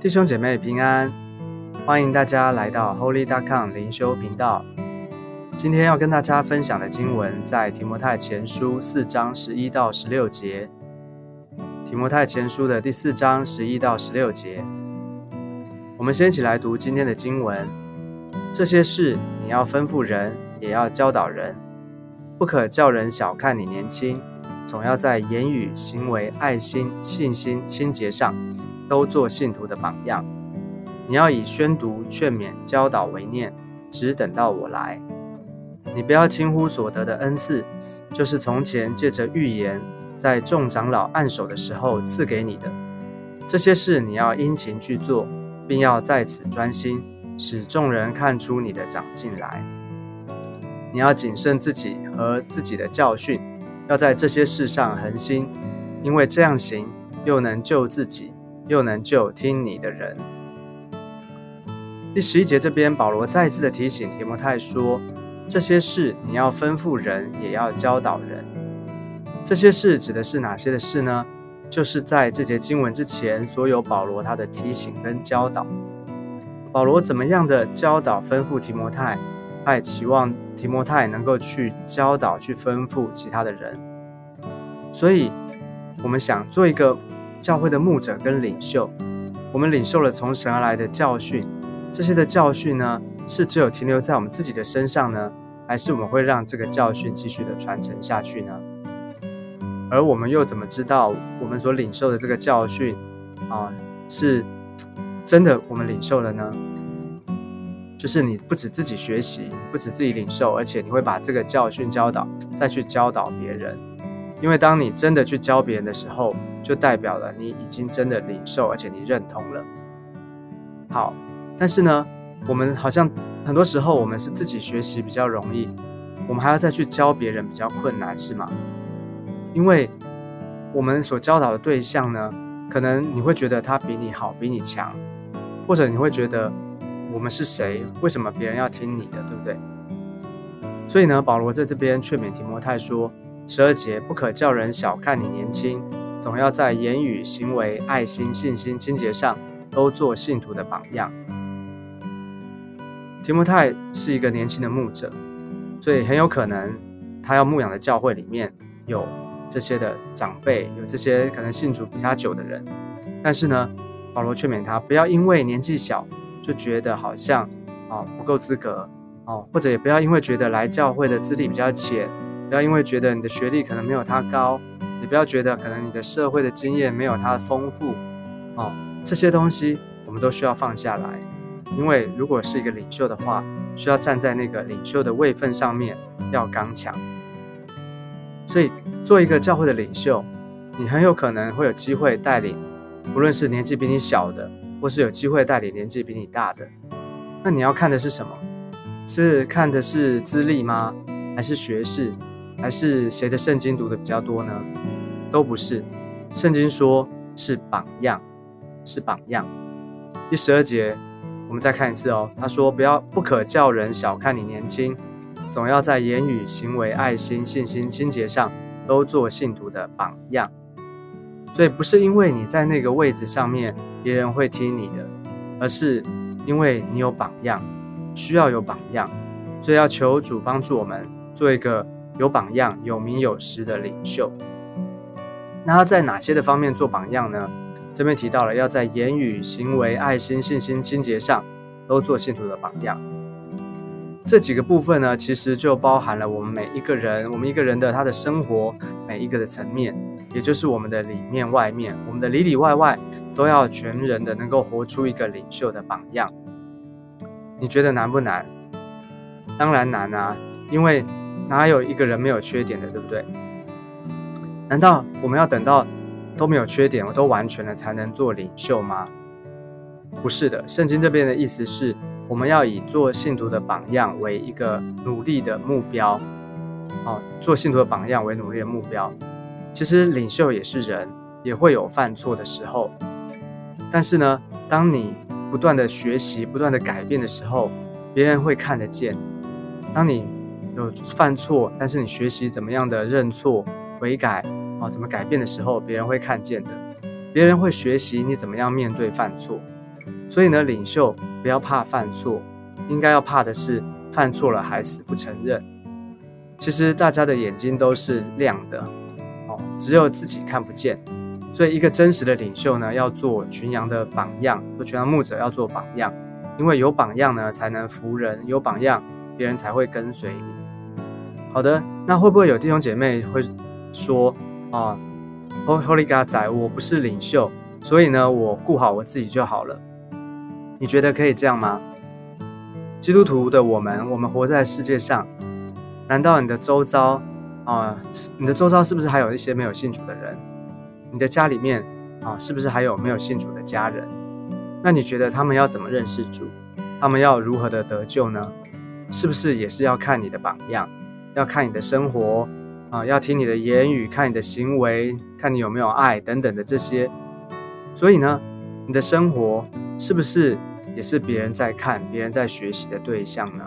弟兄姐妹平安，欢迎大家来到 Holy.com 灵修频道。今天要跟大家分享的经文在提摩太前书四章十一到十六节。提摩太前书的第四章十一到十六节，我们先一起来读今天的经文。这些事你要吩咐人，也要教导人，不可叫人小看你年轻，总要在言语、行为、爱心、信心、清洁上。都做信徒的榜样。你要以宣读、劝勉、教导为念，只等到我来。你不要轻忽所得的恩赐，就是从前借着预言，在众长老按手的时候赐给你的。这些事你要殷勤去做，并要在此专心，使众人看出你的长进来。你要谨慎自己和自己的教训，要在这些事上恒心，因为这样行，又能救自己。又能救听你的人。第十一节这边，保罗再次的提醒提摩太说：“这些事你要吩咐人，也要教导人。”这些事指的是哪些的事呢？就是在这节经文之前，所有保罗他的提醒跟教导。保罗怎么样的教导吩咐提摩太，他也期望提摩太能够去教导、去吩咐其他的人。所以，我们想做一个。教会的牧者跟领袖，我们领受了从神而来的教训，这些的教训呢，是只有停留在我们自己的身上呢，还是我们会让这个教训继续的传承下去呢？而我们又怎么知道我们所领受的这个教训啊，是真的我们领受了呢？就是你不止自己学习，不止自己领受，而且你会把这个教训教导，再去教导别人。因为当你真的去教别人的时候，就代表了你已经真的领受，而且你认同了。好，但是呢，我们好像很多时候我们是自己学习比较容易，我们还要再去教别人比较困难，是吗？因为我们所教导的对象呢，可能你会觉得他比你好，比你强，或者你会觉得我们是谁？为什么别人要听你的，对不对？所以呢，保罗在这边劝勉提摩太说。十二节不可叫人小看你年轻，总要在言语、行为、爱心、信心、清洁上都做信徒的榜样。提摩太是一个年轻的牧者，所以很有可能他要牧养的教会里面有这些的长辈，有这些可能信主比他久的人。但是呢，保罗劝勉他不要因为年纪小就觉得好像啊不够资格哦，或者也不要因为觉得来教会的资历比较浅。不要因为觉得你的学历可能没有他高，也不要觉得可能你的社会的经验没有他丰富，哦，这些东西我们都需要放下来。因为如果是一个领袖的话，需要站在那个领袖的位分上面，要刚强。所以，做一个教会的领袖，你很有可能会有机会带领，无论是年纪比你小的，或是有机会带领年纪比你大的。那你要看的是什么？是看的是资历吗？还是学士？还是谁的圣经读的比较多呢？都不是，圣经说是榜样，是榜样。第十二节，我们再看一次哦。他说：“不要不可叫人小看你年轻，总要在言语、行为、爱心、信心、清洁上都做信徒的榜样。”所以不是因为你在那个位置上面，别人会听你的，而是因为你有榜样，需要有榜样，所以要求主帮助我们做一个。有榜样、有名有实的领袖，那他在哪些的方面做榜样呢？这边提到了要在言语、行为、爱心、信心、清洁上都做信徒的榜样。这几个部分呢，其实就包含了我们每一个人，我们一个人的他的生活每一个的层面，也就是我们的里面、外面，我们的里里外外都要全人的能够活出一个领袖的榜样。你觉得难不难？当然难啊，因为。哪有一个人没有缺点的，对不对？难道我们要等到都没有缺点，我都完全了才能做领袖吗？不是的，圣经这边的意思是，我们要以做信徒的榜样为一个努力的目标。哦，做信徒的榜样为努力的目标。其实领袖也是人，也会有犯错的时候。但是呢，当你不断的学习、不断的改变的时候，别人会看得见。当你有犯错，但是你学习怎么样的认错、悔改啊，怎么改变的时候，别人会看见的。别人会学习你怎么样面对犯错，所以呢，领袖不要怕犯错，应该要怕的是犯错了还死不承认。其实大家的眼睛都是亮的，只有自己看不见。所以一个真实的领袖呢，要做群羊的榜样，做群羊牧者要做榜样，因为有榜样呢，才能服人，有榜样，别人才会跟随你。好的，那会不会有弟兄姐妹会说啊，Holy God 仔，我不是领袖，所以呢，我顾好我自己就好了。你觉得可以这样吗？基督徒的我们，我们活在世界上，难道你的周遭啊，你的周遭是不是还有一些没有信主的人？你的家里面啊，是不是还有没有信主的家人？那你觉得他们要怎么认识主？他们要如何的得救呢？是不是也是要看你的榜样，要看你的生活啊，要听你的言语，看你的行为，看你有没有爱等等的这些？所以呢，你的生活是不是？也是别人在看、别人在学习的对象呢，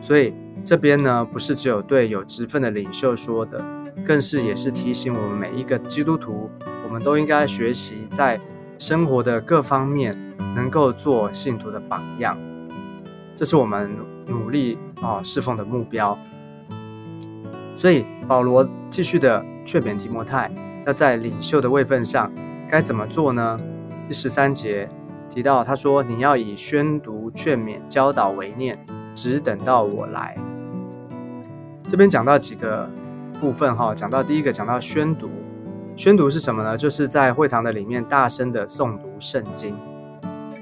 所以这边呢，不是只有对有职分的领袖说的，更是也是提醒我们每一个基督徒，我们都应该学习在生活的各方面能够做信徒的榜样，这是我们努力啊侍奉的目标。所以保罗继续的劝勉提摩太，要在领袖的位份上该怎么做呢？第十三节。提到他说：“你要以宣读、劝勉、教导为念，只等到我来。”这边讲到几个部分哈，讲到第一个，讲到宣读。宣读是什么呢？就是在会堂的里面大声的诵读圣经。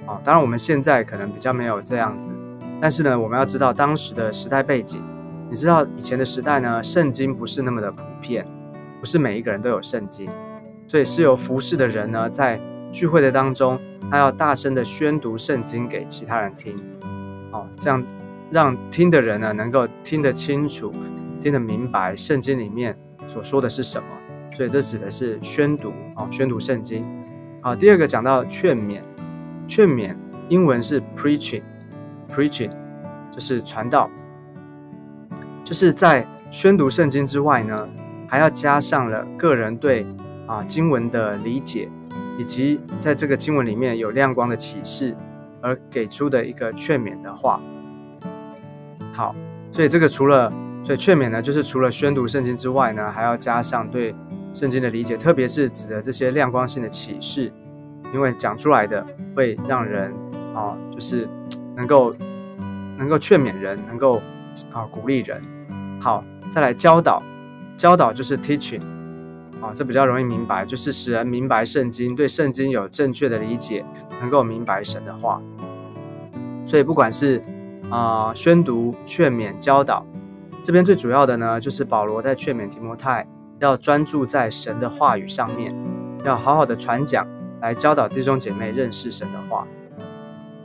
啊，当然我们现在可能比较没有这样子，但是呢，我们要知道当时的时代背景。你知道以前的时代呢，圣经不是那么的普遍，不是每一个人都有圣经，所以是由服侍的人呢在。聚会的当中，他要大声的宣读圣经给其他人听，哦，这样让听的人呢能够听得清楚、听得明白圣经里面所说的是什么。所以这指的是宣读，哦，宣读圣经。好，第二个讲到劝勉，劝勉英文是 preaching，preaching 就是传道，就是在宣读圣经之外呢，还要加上了个人对啊经文的理解。以及在这个经文里面有亮光的启示，而给出的一个劝勉的话。好，所以这个除了所以劝勉呢，就是除了宣读圣经之外呢，还要加上对圣经的理解，特别是指的这些亮光性的启示，因为讲出来的会让人啊，就是 能够能够劝勉人，能够啊鼓励人。好，再来教导，教导就是 teaching。啊，这比较容易明白，就是使人明白圣经，对圣经有正确的理解，能够明白神的话。所以不管是啊宣读、劝勉、教导，这边最主要的呢，就是保罗在劝勉提摩太要专注在神的话语上面，要好好的传讲，来教导弟兄姐妹认识神的话。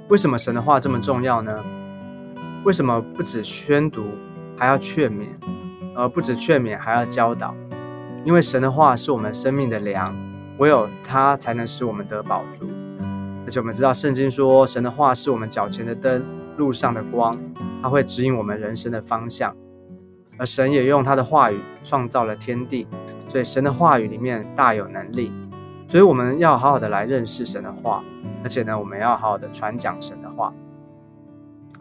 为什么神的话这么重要呢？为什么不止宣读，还要劝勉，而不止劝勉，还要教导？因为神的话是我们生命的粮，唯有它才能使我们得饱足。而且我们知道，圣经说神的话是我们脚前的灯，路上的光，它会指引我们人生的方向。而神也用他的话语创造了天地，所以神的话语里面大有能力。所以我们要好好的来认识神的话，而且呢，我们要好好的传讲神的话。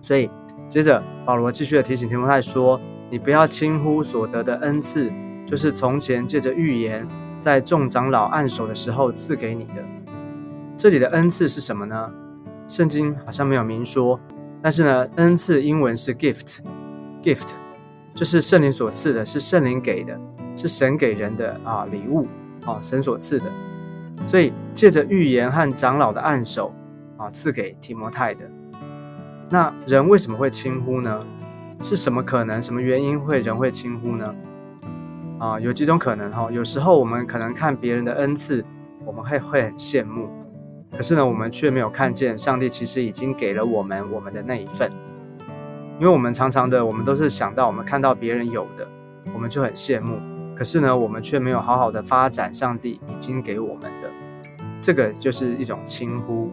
所以接着保罗继续的提醒提摩太说：“你不要轻忽所得的恩赐。”就是从前借着预言，在众长老按手的时候赐给你的。这里的恩赐是什么呢？圣经好像没有明说，但是呢，恩赐英文是 gift，gift 就是圣灵所赐的，是圣灵给的，是神给人的啊礼物啊，神所赐的。所以借着预言和长老的按手啊，赐给提摩太的。那人为什么会轻忽呢？是什么可能？什么原因会人会轻忽呢？啊，有几种可能哈。有时候我们可能看别人的恩赐，我们会会很羡慕，可是呢，我们却没有看见上帝其实已经给了我们我们的那一份。因为我们常常的，我们都是想到我们看到别人有的，我们就很羡慕，可是呢，我们却没有好好的发展上帝已经给我们的，这个就是一种轻忽。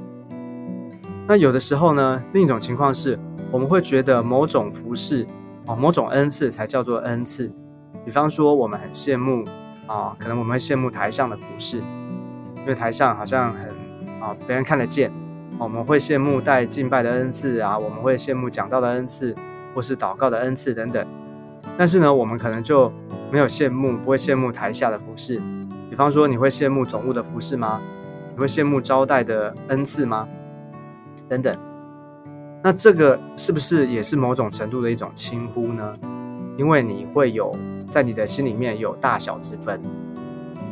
那有的时候呢，另一种情况是，我们会觉得某种服饰啊，某种恩赐才叫做恩赐。比方说，我们很羡慕啊，可能我们会羡慕台上的服饰，因为台上好像很啊，别人看得见我们会羡慕带敬拜的恩赐啊，我们会羡慕讲道的恩赐，或是祷告的恩赐等等。但是呢，我们可能就没有羡慕，不会羡慕台下的服饰。比方说，你会羡慕总务的服饰吗？你会羡慕招待的恩赐吗？等等。那这个是不是也是某种程度的一种轻忽呢？因为你会有在你的心里面有大小之分。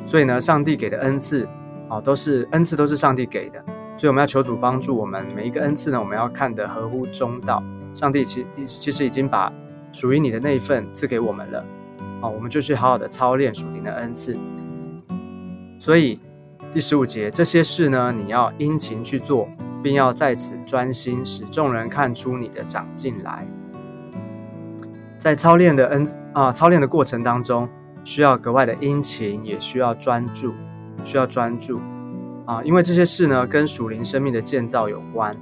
所以呢，上帝给的恩赐啊，都是恩赐，都是上帝给的。所以我们要求主帮助我们每一个恩赐呢，我们要看得合乎中道。上帝其其实已经把属于你的那一份赐给我们了，啊，我们就去好好的操练属灵的恩赐。所以第十五节这些事呢，你要殷勤去做，并要在此专心，使众人看出你的长进来。在操练的恩啊，操练的过程当中。需要格外的殷勤，也需要专注，需要专注啊！因为这些事呢，跟属灵生命的建造有关，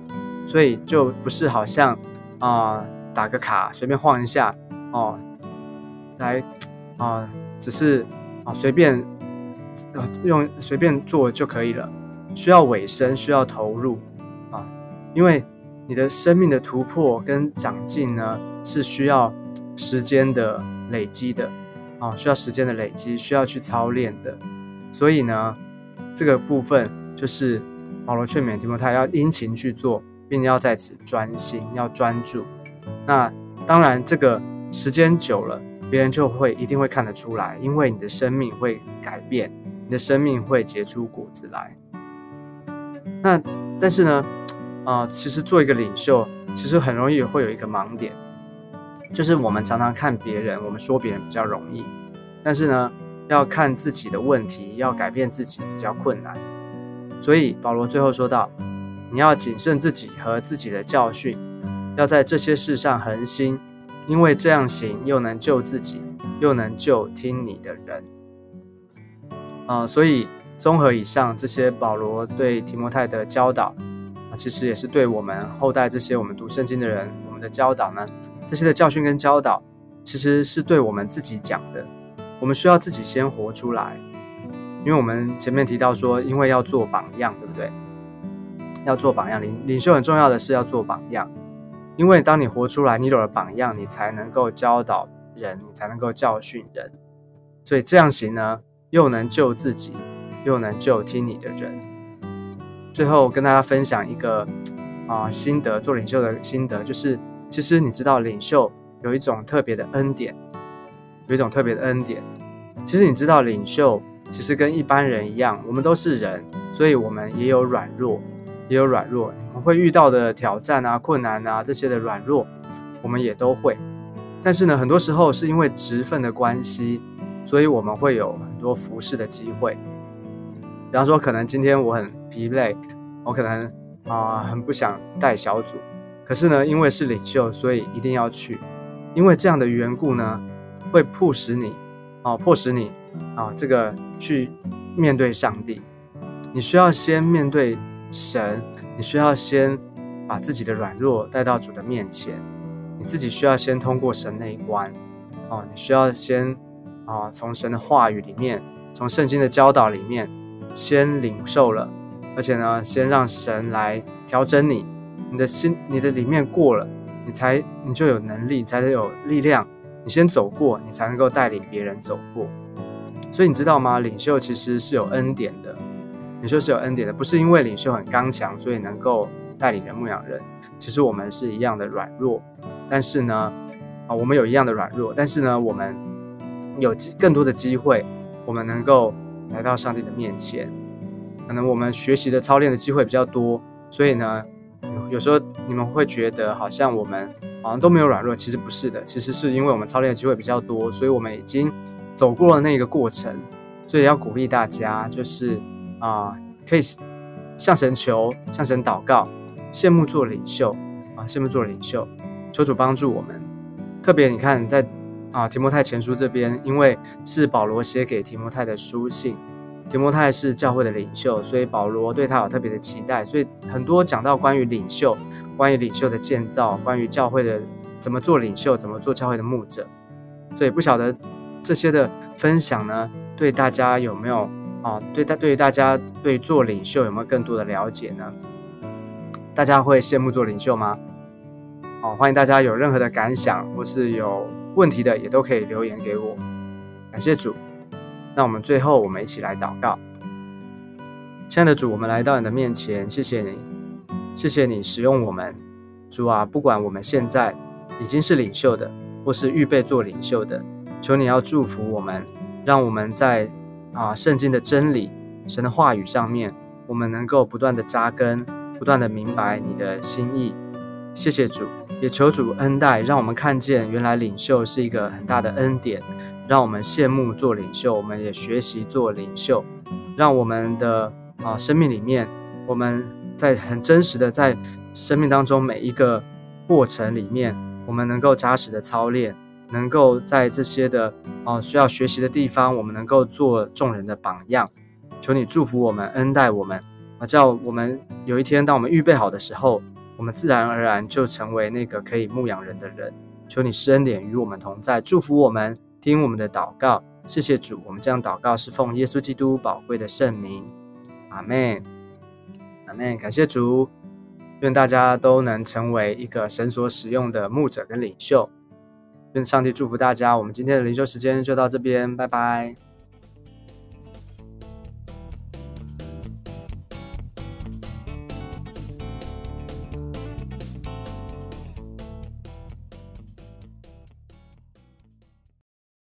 所以就不是好像啊打个卡，随便晃一下哦，来啊，只是啊随便用随便做就可以了。需要尾声，需要投入啊！因为你的生命的突破跟长进呢，是需要时间的累积的。啊，需要时间的累积，需要去操练的，所以呢，这个部分就是保罗劝勉提摩太要殷勤去做，并要在此专心，要专注。那当然，这个时间久了，别人就会一定会看得出来，因为你的生命会改变，你的生命会结出果子来。那但是呢，啊，其实做一个领袖，其实很容易会有一个盲点。就是我们常常看别人，我们说别人比较容易，但是呢，要看自己的问题，要改变自己比较困难。所以保罗最后说道：“你要谨慎自己和自己的教训，要在这些事上恒心，因为这样行又能救自己，又能救听你的人。”啊，所以综合以上这些保罗对提摩太的教导啊，其实也是对我们后代这些我们读圣经的人，我们的教导呢。这些的教训跟教导，其实是对我们自己讲的。我们需要自己先活出来，因为我们前面提到说，因为要做榜样，对不对？要做榜样，领领袖很重要的是要做榜样，因为当你活出来，你有了榜样，你才能够教导人，你才能够教训人。所以这样行呢，又能救自己，又能救听你的人。最后跟大家分享一个啊心得，做领袖的心得就是。其实你知道，领袖有一种特别的恩典，有一种特别的恩典。其实你知道，领袖其实跟一般人一样，我们都是人，所以我们也有软弱，也有软弱。我们会遇到的挑战啊、困难啊这些的软弱，我们也都会。但是呢，很多时候是因为职分的关系，所以我们会有很多服侍的机会。比方说，可能今天我很疲累，我可能啊很不想带小组。可是呢，因为是领袖，所以一定要去。因为这样的缘故呢，会迫使你，啊，迫使你，啊，这个去面对上帝。你需要先面对神，你需要先把自己的软弱带到主的面前。你自己需要先通过神那一关，哦，你需要先，啊，从神的话语里面，从圣经的教导里面，先领受了，而且呢，先让神来调整你。你的心，你的里面过了，你才你就有能力，才有力量。你先走过，你才能够带领别人走过。所以你知道吗？领袖其实是有恩典的，领袖是有恩典的，不是因为领袖很刚强，所以能够带领人牧养人。其实我们是一样的软弱，但是呢，啊，我们有一样的软弱，但是呢，我们有更多的机会，我们能够来到上帝的面前。可能我们学习的操练的机会比较多，所以呢。有时候你们会觉得好像我们好像都没有软弱，其实不是的，其实是因为我们操练的机会比较多，所以我们已经走过了那个过程，所以要鼓励大家，就是啊，可以向神求，向神祷告，羡慕做领袖啊，羡慕做领袖，求主帮助我们。特别你看在啊提摩太前书这边，因为是保罗写给提摩太的书信。提摩太是教会的领袖，所以保罗对他有特别的期待。所以很多讲到关于领袖、关于领袖的建造、关于教会的怎么做领袖、怎么做教会的牧者。所以不晓得这些的分享呢，对大家有没有啊？对大对于大家对做领袖有没有更多的了解呢？大家会羡慕做领袖吗？哦，欢迎大家有任何的感想或是有问题的，也都可以留言给我。感谢主。那我们最后，我们一起来祷告。亲爱的主，我们来到你的面前，谢谢你，谢谢你使用我们。主啊，不管我们现在已经是领袖的，或是预备做领袖的，求你要祝福我们，让我们在啊圣经的真理、神的话语上面，我们能够不断的扎根，不断的明白你的心意。谢谢主，也求主恩待，让我们看见原来领袖是一个很大的恩典，让我们羡慕做领袖，我们也学习做领袖，让我们的啊生命里面，我们在很真实的在。生命当中每一个过程里面，我们能够扎实的操练，能够在这些的啊需要学习的地方，我们能够做众人的榜样。求你祝福我们，恩待我们，啊，叫我们有一天，当我们预备好的时候，我们自然而然就成为那个可以牧养人的人。求你施恩典与我们同在，祝福我们，听我们的祷告。谢谢主，我们这样祷告是奉耶稣基督宝贵的圣名。阿门，阿门。感谢主。愿大家都能成为一个神所使用的牧者跟领袖。愿上帝祝福大家。我们今天的灵修时间就到这边，拜拜。